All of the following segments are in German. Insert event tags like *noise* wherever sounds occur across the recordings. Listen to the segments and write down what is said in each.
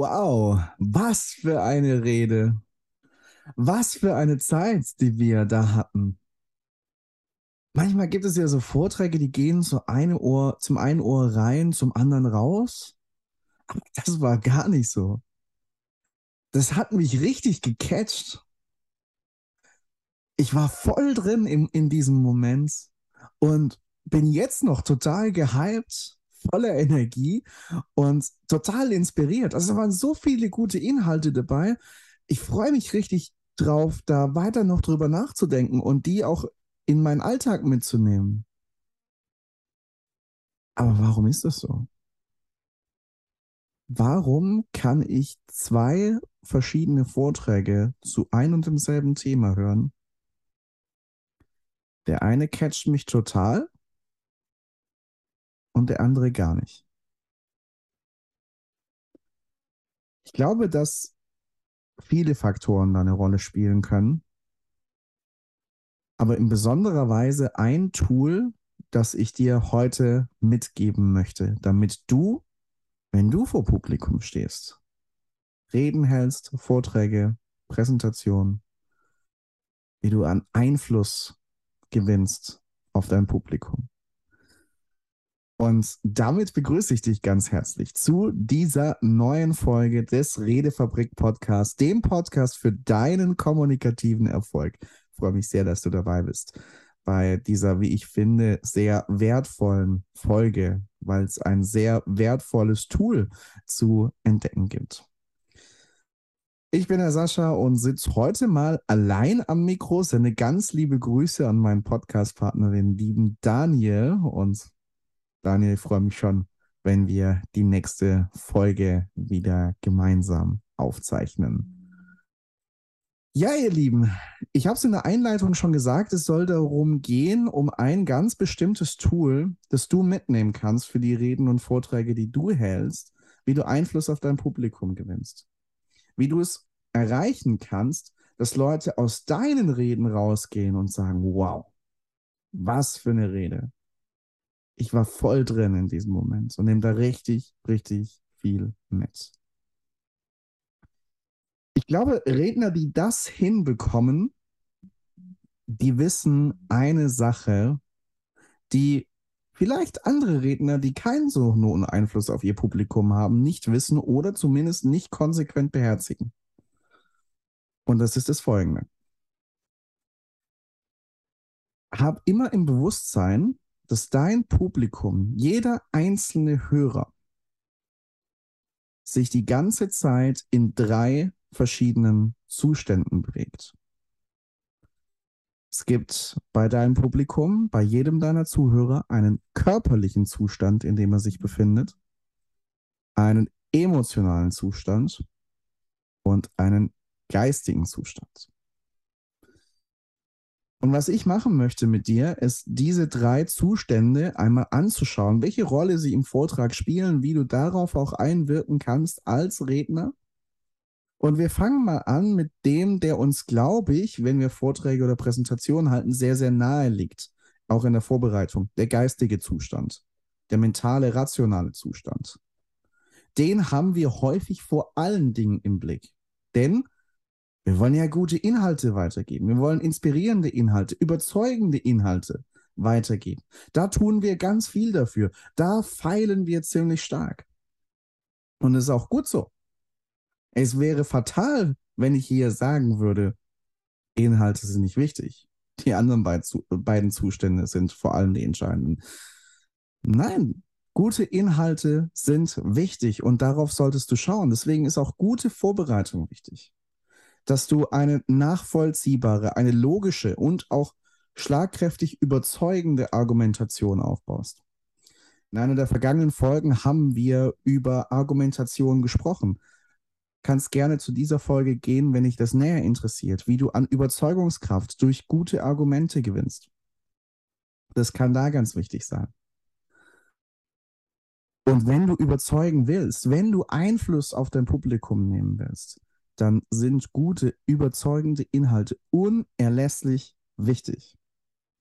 Wow, was für eine Rede. Was für eine Zeit, die wir da hatten. Manchmal gibt es ja so Vorträge, die gehen zu eine Ohr, zum einen Ohr rein, zum anderen raus. Aber das war gar nicht so. Das hat mich richtig gecatcht. Ich war voll drin in, in diesem Moment und bin jetzt noch total gehypt voller Energie und total inspiriert. Also es waren so viele gute Inhalte dabei. Ich freue mich richtig drauf, da weiter noch drüber nachzudenken und die auch in meinen Alltag mitzunehmen. Aber warum ist das so? Warum kann ich zwei verschiedene Vorträge zu ein und demselben Thema hören? Der eine catcht mich total und der andere gar nicht. Ich glaube, dass viele Faktoren da eine Rolle spielen können, aber in besonderer Weise ein Tool, das ich dir heute mitgeben möchte, damit du, wenn du vor Publikum stehst, Reden hältst, Vorträge, Präsentationen, wie du an Einfluss gewinnst auf dein Publikum. Und damit begrüße ich dich ganz herzlich zu dieser neuen Folge des Redefabrik Podcasts, dem Podcast für deinen kommunikativen Erfolg. Ich freue mich sehr, dass du dabei bist bei dieser, wie ich finde, sehr wertvollen Folge, weil es ein sehr wertvolles Tool zu entdecken gibt. Ich bin der Sascha und sitze heute mal allein am Mikro. Sende ganz liebe Grüße an meinen Podcast-Partner, den lieben Daniel. Und Daniel, ich freue mich schon, wenn wir die nächste Folge wieder gemeinsam aufzeichnen. Ja, ihr Lieben, ich habe es in der Einleitung schon gesagt, es soll darum gehen, um ein ganz bestimmtes Tool, das du mitnehmen kannst für die Reden und Vorträge, die du hältst, wie du Einfluss auf dein Publikum gewinnst. Wie du es erreichen kannst, dass Leute aus deinen Reden rausgehen und sagen, wow, was für eine Rede ich war voll drin in diesem Moment und nehme da richtig, richtig viel mit. Ich glaube, Redner, die das hinbekommen, die wissen eine Sache, die vielleicht andere Redner, die keinen so hohen Einfluss auf ihr Publikum haben, nicht wissen oder zumindest nicht konsequent beherzigen. Und das ist das Folgende. Hab immer im Bewusstsein, dass dein Publikum, jeder einzelne Hörer, sich die ganze Zeit in drei verschiedenen Zuständen bewegt. Es gibt bei deinem Publikum, bei jedem deiner Zuhörer, einen körperlichen Zustand, in dem er sich befindet, einen emotionalen Zustand und einen geistigen Zustand. Und was ich machen möchte mit dir, ist diese drei Zustände einmal anzuschauen, welche Rolle sie im Vortrag spielen, wie du darauf auch einwirken kannst als Redner. Und wir fangen mal an mit dem, der uns, glaube ich, wenn wir Vorträge oder Präsentationen halten, sehr, sehr nahe liegt. Auch in der Vorbereitung. Der geistige Zustand. Der mentale, rationale Zustand. Den haben wir häufig vor allen Dingen im Blick. Denn wir wollen ja gute Inhalte weitergeben. Wir wollen inspirierende Inhalte, überzeugende Inhalte weitergeben. Da tun wir ganz viel dafür. Da feilen wir ziemlich stark. Und es ist auch gut so. Es wäre fatal, wenn ich hier sagen würde, Inhalte sind nicht wichtig. Die anderen beiden Zustände sind vor allem die entscheidenden. Nein, gute Inhalte sind wichtig und darauf solltest du schauen. Deswegen ist auch gute Vorbereitung wichtig dass du eine nachvollziehbare, eine logische und auch schlagkräftig überzeugende Argumentation aufbaust. In einer der vergangenen Folgen haben wir über Argumentation gesprochen. Kannst gerne zu dieser Folge gehen, wenn dich das näher interessiert, wie du an Überzeugungskraft durch gute Argumente gewinnst. Das kann da ganz wichtig sein. Und wenn du überzeugen willst, wenn du Einfluss auf dein Publikum nehmen willst, dann sind gute, überzeugende Inhalte unerlässlich wichtig.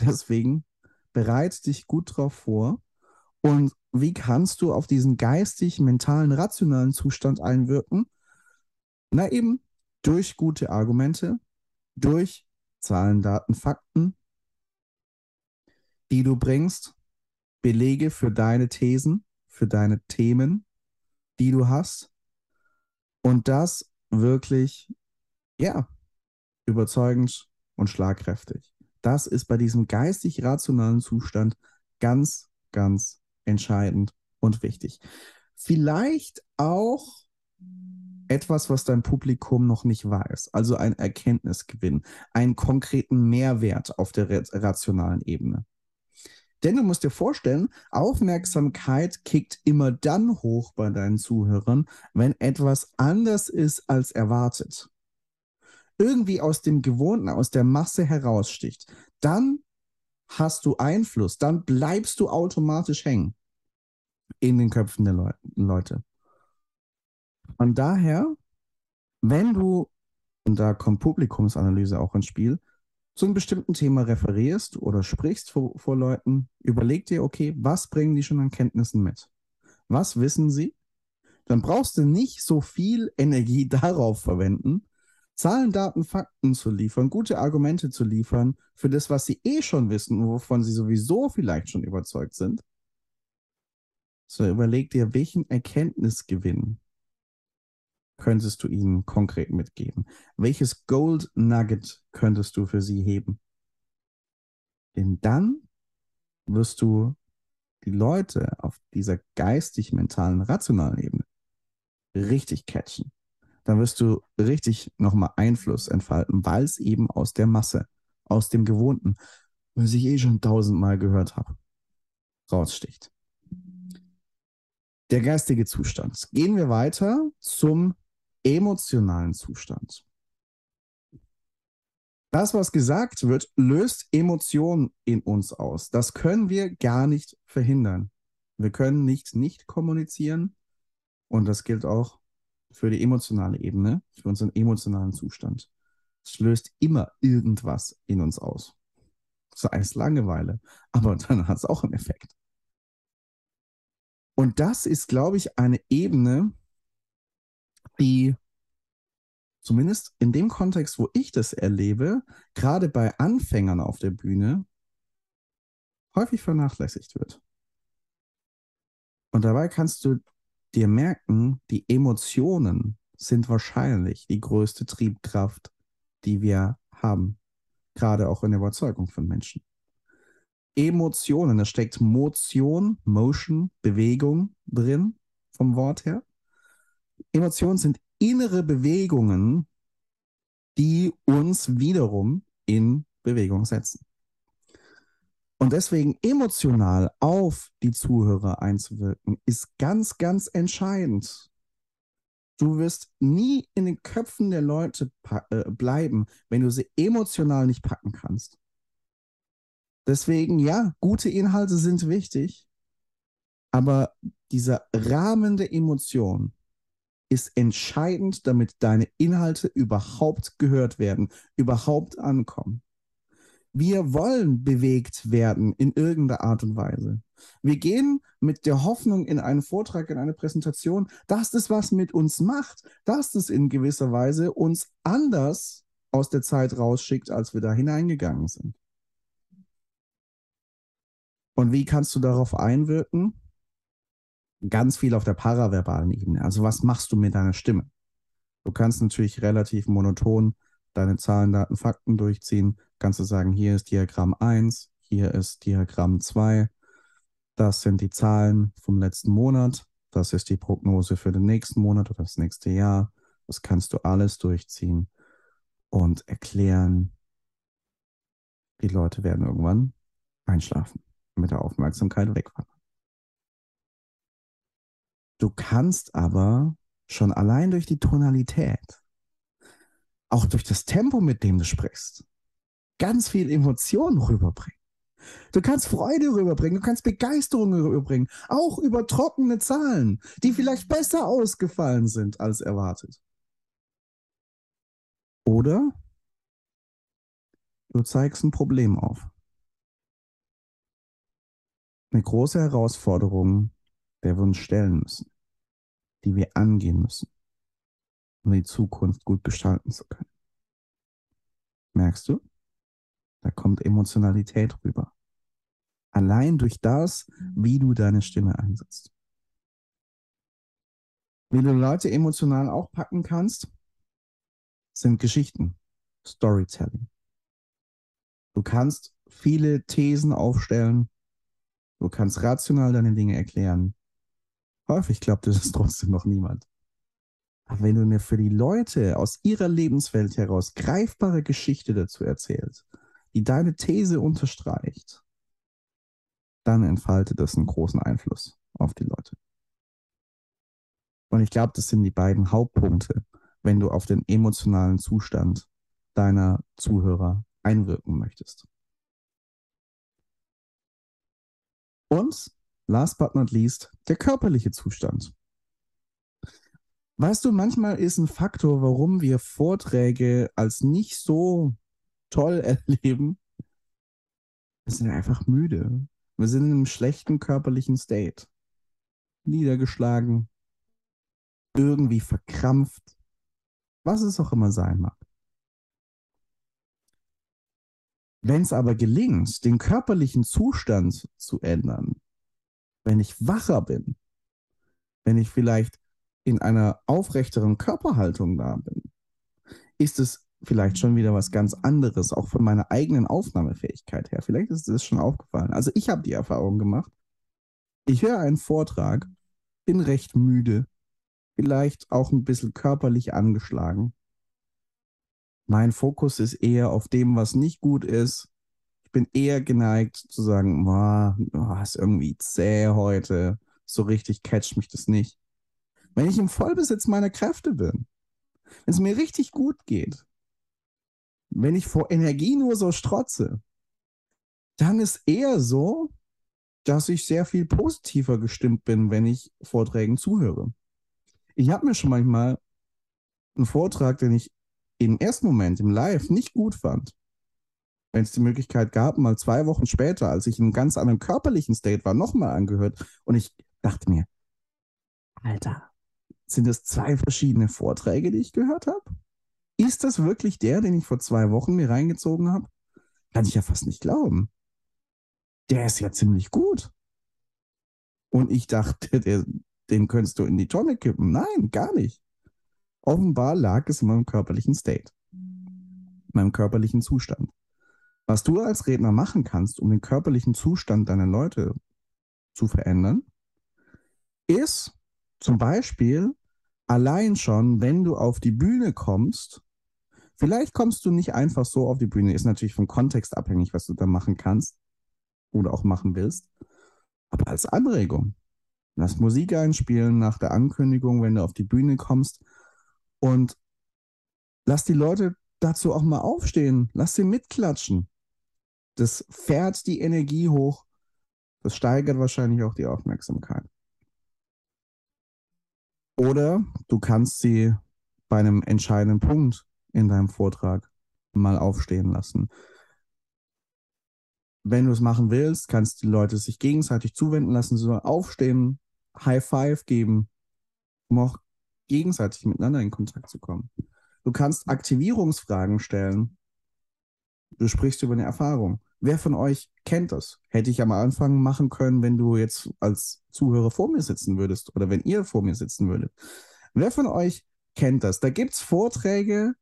Deswegen bereite dich gut drauf vor und wie kannst du auf diesen geistig, mentalen, rationalen Zustand einwirken? Na eben durch gute Argumente, durch Zahlen, Daten, Fakten, die du bringst, Belege für deine Thesen, für deine Themen, die du hast. Und das wirklich, ja, überzeugend und schlagkräftig. Das ist bei diesem geistig-rationalen Zustand ganz, ganz entscheidend und wichtig. Vielleicht auch etwas, was dein Publikum noch nicht weiß, also ein Erkenntnisgewinn, einen konkreten Mehrwert auf der rationalen Ebene. Denn du musst dir vorstellen, Aufmerksamkeit kickt immer dann hoch bei deinen Zuhörern, wenn etwas anders ist als erwartet. Irgendwie aus dem Gewohnten, aus der Masse heraussticht. Dann hast du Einfluss, dann bleibst du automatisch hängen in den Köpfen der Leu Leute. Von daher, wenn du, und da kommt Publikumsanalyse auch ins Spiel, zu einem bestimmten Thema referierst oder sprichst vor, vor Leuten, überleg dir, okay, was bringen die schon an Kenntnissen mit? Was wissen sie? Dann brauchst du nicht so viel Energie *laughs* darauf verwenden, Zahlen, Daten, Fakten zu liefern, gute Argumente zu liefern für das, was sie eh schon wissen und wovon sie sowieso vielleicht schon überzeugt sind. So überleg dir, welchen Erkenntnisgewinn könntest du ihnen konkret mitgeben? Welches Gold Nugget könntest du für sie heben? Denn dann wirst du die Leute auf dieser geistig-mentalen, rationalen Ebene richtig catchen. Dann wirst du richtig nochmal Einfluss entfalten, weil es eben aus der Masse, aus dem Gewohnten, was ich eh schon tausendmal gehört habe, raussticht. Der geistige Zustand. Gehen wir weiter zum emotionalen Zustand. Das, was gesagt wird, löst Emotionen in uns aus. Das können wir gar nicht verhindern. Wir können nicht nicht kommunizieren und das gilt auch für die emotionale Ebene, für unseren emotionalen Zustand. Es löst immer irgendwas in uns aus. Sei es Langeweile, aber dann hat es auch einen Effekt. Und das ist, glaube ich, eine Ebene, die zumindest in dem Kontext, wo ich das erlebe, gerade bei Anfängern auf der Bühne häufig vernachlässigt wird. Und dabei kannst du dir merken, die Emotionen sind wahrscheinlich die größte Triebkraft, die wir haben, gerade auch in der Überzeugung von Menschen. Emotionen, da steckt Motion, Motion, Bewegung drin vom Wort her. Emotionen sind innere Bewegungen, die uns wiederum in Bewegung setzen. Und deswegen emotional auf die Zuhörer einzuwirken, ist ganz, ganz entscheidend. Du wirst nie in den Köpfen der Leute äh, bleiben, wenn du sie emotional nicht packen kannst. Deswegen, ja, gute Inhalte sind wichtig, aber dieser Rahmen der Emotion, ist entscheidend, damit deine Inhalte überhaupt gehört werden, überhaupt ankommen. Wir wollen bewegt werden in irgendeiner Art und Weise. Wir gehen mit der Hoffnung in einen Vortrag, in eine Präsentation, dass das was mit uns macht, dass das in gewisser Weise uns anders aus der Zeit rausschickt, als wir da hineingegangen sind. Und wie kannst du darauf einwirken? Ganz viel auf der paraverbalen Ebene. Also was machst du mit deiner Stimme? Du kannst natürlich relativ monoton deine Zahlen, Daten, Fakten durchziehen. Kannst du sagen, hier ist Diagramm 1, hier ist Diagramm 2. Das sind die Zahlen vom letzten Monat. Das ist die Prognose für den nächsten Monat oder das nächste Jahr. Das kannst du alles durchziehen und erklären. Die Leute werden irgendwann einschlafen, mit der Aufmerksamkeit wegwandern. Du kannst aber schon allein durch die Tonalität, auch durch das Tempo, mit dem du sprichst, ganz viel Emotionen rüberbringen. Du kannst Freude rüberbringen, du kannst Begeisterung rüberbringen, auch über trockene Zahlen, die vielleicht besser ausgefallen sind als erwartet. Oder du zeigst ein Problem auf. Eine große Herausforderung, der wir uns stellen müssen, die wir angehen müssen, um die Zukunft gut gestalten zu können. Merkst du? Da kommt Emotionalität rüber. Allein durch das, wie du deine Stimme einsetzt. Wie du Leute emotional auch packen kannst, sind Geschichten, Storytelling. Du kannst viele Thesen aufstellen, du kannst rational deine Dinge erklären. Häufig glaubt es trotzdem noch niemand. Aber wenn du mir für die Leute aus ihrer Lebenswelt heraus greifbare Geschichte dazu erzählst, die deine These unterstreicht, dann entfaltet das einen großen Einfluss auf die Leute. Und ich glaube, das sind die beiden Hauptpunkte, wenn du auf den emotionalen Zustand deiner Zuhörer einwirken möchtest. Und last but not least, der körperliche Zustand. Weißt du, manchmal ist ein Faktor, warum wir Vorträge als nicht so toll *laughs* erleben, wir sind einfach müde. Wir sind in einem schlechten körperlichen State. Niedergeschlagen, irgendwie verkrampft, was es auch immer sein mag. Wenn es aber gelingt, den körperlichen Zustand zu ändern, wenn ich wacher bin, wenn ich vielleicht in einer aufrechteren Körperhaltung da bin, ist es vielleicht schon wieder was ganz anderes, auch von meiner eigenen Aufnahmefähigkeit her. Vielleicht ist es schon aufgefallen. Also ich habe die Erfahrung gemacht. Ich höre einen Vortrag, bin recht müde, vielleicht auch ein bisschen körperlich angeschlagen. Mein Fokus ist eher auf dem, was nicht gut ist. Bin eher geneigt zu sagen, oh, ist irgendwie zäh heute, so richtig catcht mich das nicht. Wenn ich im Vollbesitz meiner Kräfte bin, wenn es mir richtig gut geht, wenn ich vor Energie nur so strotze, dann ist eher so, dass ich sehr viel positiver gestimmt bin, wenn ich Vorträgen zuhöre. Ich habe mir schon manchmal einen Vortrag, den ich im ersten Moment im Live nicht gut fand, wenn es die Möglichkeit gab, mal zwei Wochen später, als ich in einem ganz anderen körperlichen State war, nochmal angehört. Und ich dachte mir, Alter, sind das zwei verschiedene Vorträge, die ich gehört habe? Ist das wirklich der, den ich vor zwei Wochen mir reingezogen habe? Kann ich ja fast nicht glauben. Der ist ja ziemlich gut. Und ich dachte, der, den könntest du in die Tonne kippen. Nein, gar nicht. Offenbar lag es in meinem körperlichen State, in meinem körperlichen Zustand. Was du als Redner machen kannst, um den körperlichen Zustand deiner Leute zu verändern, ist zum Beispiel allein schon, wenn du auf die Bühne kommst, vielleicht kommst du nicht einfach so auf die Bühne, ist natürlich vom Kontext abhängig, was du da machen kannst oder auch machen willst, aber als Anregung. Lass Musik einspielen nach der Ankündigung, wenn du auf die Bühne kommst. Und lass die Leute dazu auch mal aufstehen. Lass sie mitklatschen. Das fährt die Energie hoch. Das steigert wahrscheinlich auch die Aufmerksamkeit. Oder du kannst sie bei einem entscheidenden Punkt in deinem Vortrag mal aufstehen lassen. Wenn du es machen willst, kannst die Leute sich gegenseitig zuwenden lassen, so aufstehen, High Five geben, um auch gegenseitig miteinander in Kontakt zu kommen. Du kannst Aktivierungsfragen stellen. Du sprichst über eine Erfahrung. Wer von euch kennt das? Hätte ich am Anfang machen können, wenn du jetzt als Zuhörer vor mir sitzen würdest oder wenn ihr vor mir sitzen würdet. Wer von euch kennt das? Da gibt es Vorträge,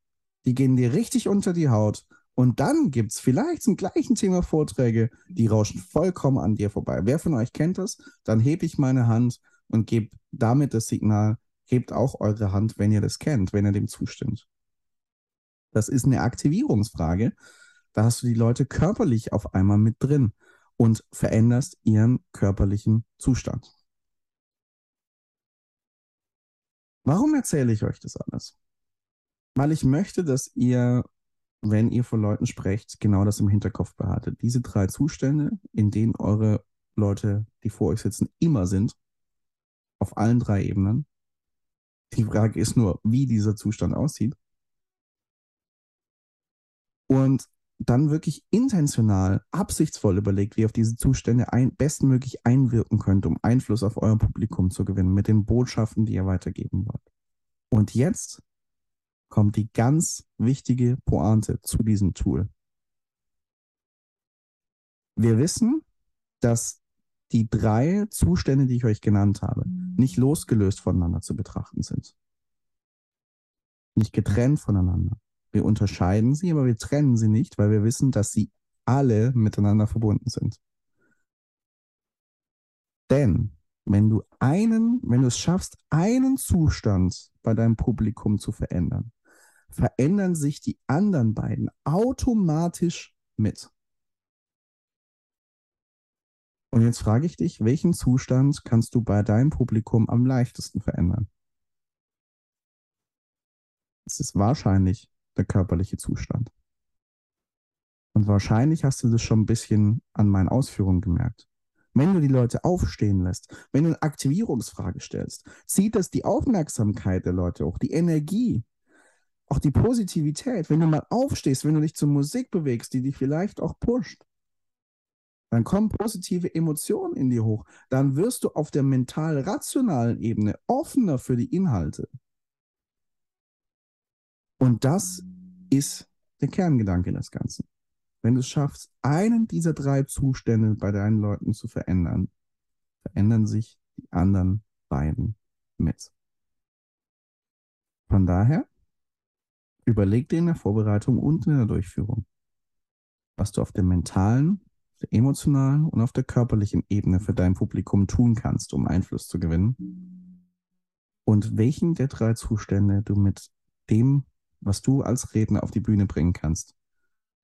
die gehen dir richtig unter die Haut. Und dann gibt es vielleicht zum gleichen Thema Vorträge, die rauschen vollkommen an dir vorbei. Wer von euch kennt das? Dann hebe ich meine Hand und gebe damit das Signal, hebt auch eure Hand, wenn ihr das kennt, wenn ihr dem zustimmt. Das ist eine Aktivierungsfrage. Da hast du die Leute körperlich auf einmal mit drin und veränderst ihren körperlichen Zustand. Warum erzähle ich euch das alles? Weil ich möchte, dass ihr wenn ihr von Leuten sprecht, genau das im Hinterkopf behaltet. Diese drei Zustände, in denen eure Leute, die vor euch sitzen, immer sind, auf allen drei Ebenen. Die Frage ist nur, wie dieser Zustand aussieht. Und dann wirklich intentional, absichtsvoll überlegt, wie ihr auf diese Zustände ein, bestmöglich einwirken könnt, um Einfluss auf euer Publikum zu gewinnen mit den Botschaften, die ihr weitergeben wollt. Und jetzt kommt die ganz wichtige Pointe zu diesem Tool. Wir wissen, dass die drei Zustände, die ich euch genannt habe, nicht losgelöst voneinander zu betrachten sind. Nicht getrennt voneinander. Wir unterscheiden sie, aber wir trennen sie nicht, weil wir wissen, dass sie alle miteinander verbunden sind. Denn wenn du einen, wenn du es schaffst, einen Zustand bei deinem Publikum zu verändern, verändern sich die anderen beiden automatisch mit. Und jetzt frage ich dich, welchen Zustand kannst du bei deinem Publikum am leichtesten verändern? Es ist wahrscheinlich der körperliche Zustand. Und wahrscheinlich hast du das schon ein bisschen an meinen Ausführungen gemerkt. Wenn du die Leute aufstehen lässt, wenn du eine Aktivierungsfrage stellst, zieht das die Aufmerksamkeit der Leute hoch, die Energie, auch die Positivität. Wenn du mal aufstehst, wenn du dich zur Musik bewegst, die dich vielleicht auch pusht, dann kommen positive Emotionen in dir hoch. Dann wirst du auf der mental-rationalen Ebene offener für die Inhalte. Und das ist der Kerngedanke des Ganzen. Wenn du es schaffst, einen dieser drei Zustände bei deinen Leuten zu verändern, verändern sich die anderen beiden mit. Von daher, überleg dir in der Vorbereitung und in der Durchführung, was du auf der mentalen, der emotionalen und auf der körperlichen Ebene für dein Publikum tun kannst, um Einfluss zu gewinnen. Und welchen der drei Zustände du mit dem was du als Redner auf die Bühne bringen kannst,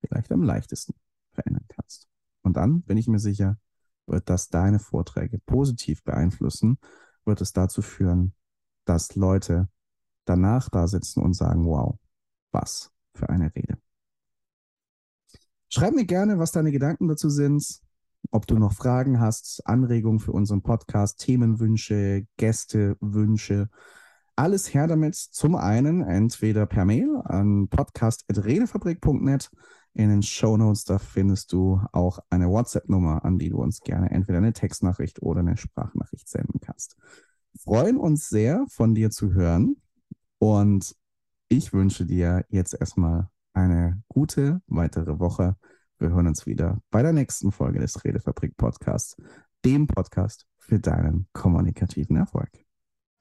vielleicht am leichtesten verändern kannst. Und dann bin ich mir sicher, wird das deine Vorträge positiv beeinflussen, wird es dazu führen, dass Leute danach da sitzen und sagen, wow, was für eine Rede. Schreib mir gerne, was deine Gedanken dazu sind, ob du noch Fragen hast, Anregungen für unseren Podcast, Themenwünsche, Gästewünsche alles her damit. Zum einen entweder per Mail an podcast.redefabrik.net. In den Show Notes, da findest du auch eine WhatsApp-Nummer, an die du uns gerne entweder eine Textnachricht oder eine Sprachnachricht senden kannst. Freuen uns sehr, von dir zu hören. Und ich wünsche dir jetzt erstmal eine gute weitere Woche. Wir hören uns wieder bei der nächsten Folge des Redefabrik Podcasts, dem Podcast für deinen kommunikativen Erfolg.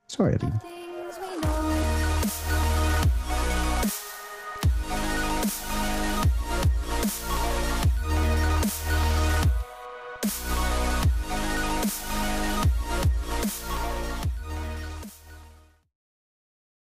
Ciao, ihr Lieben.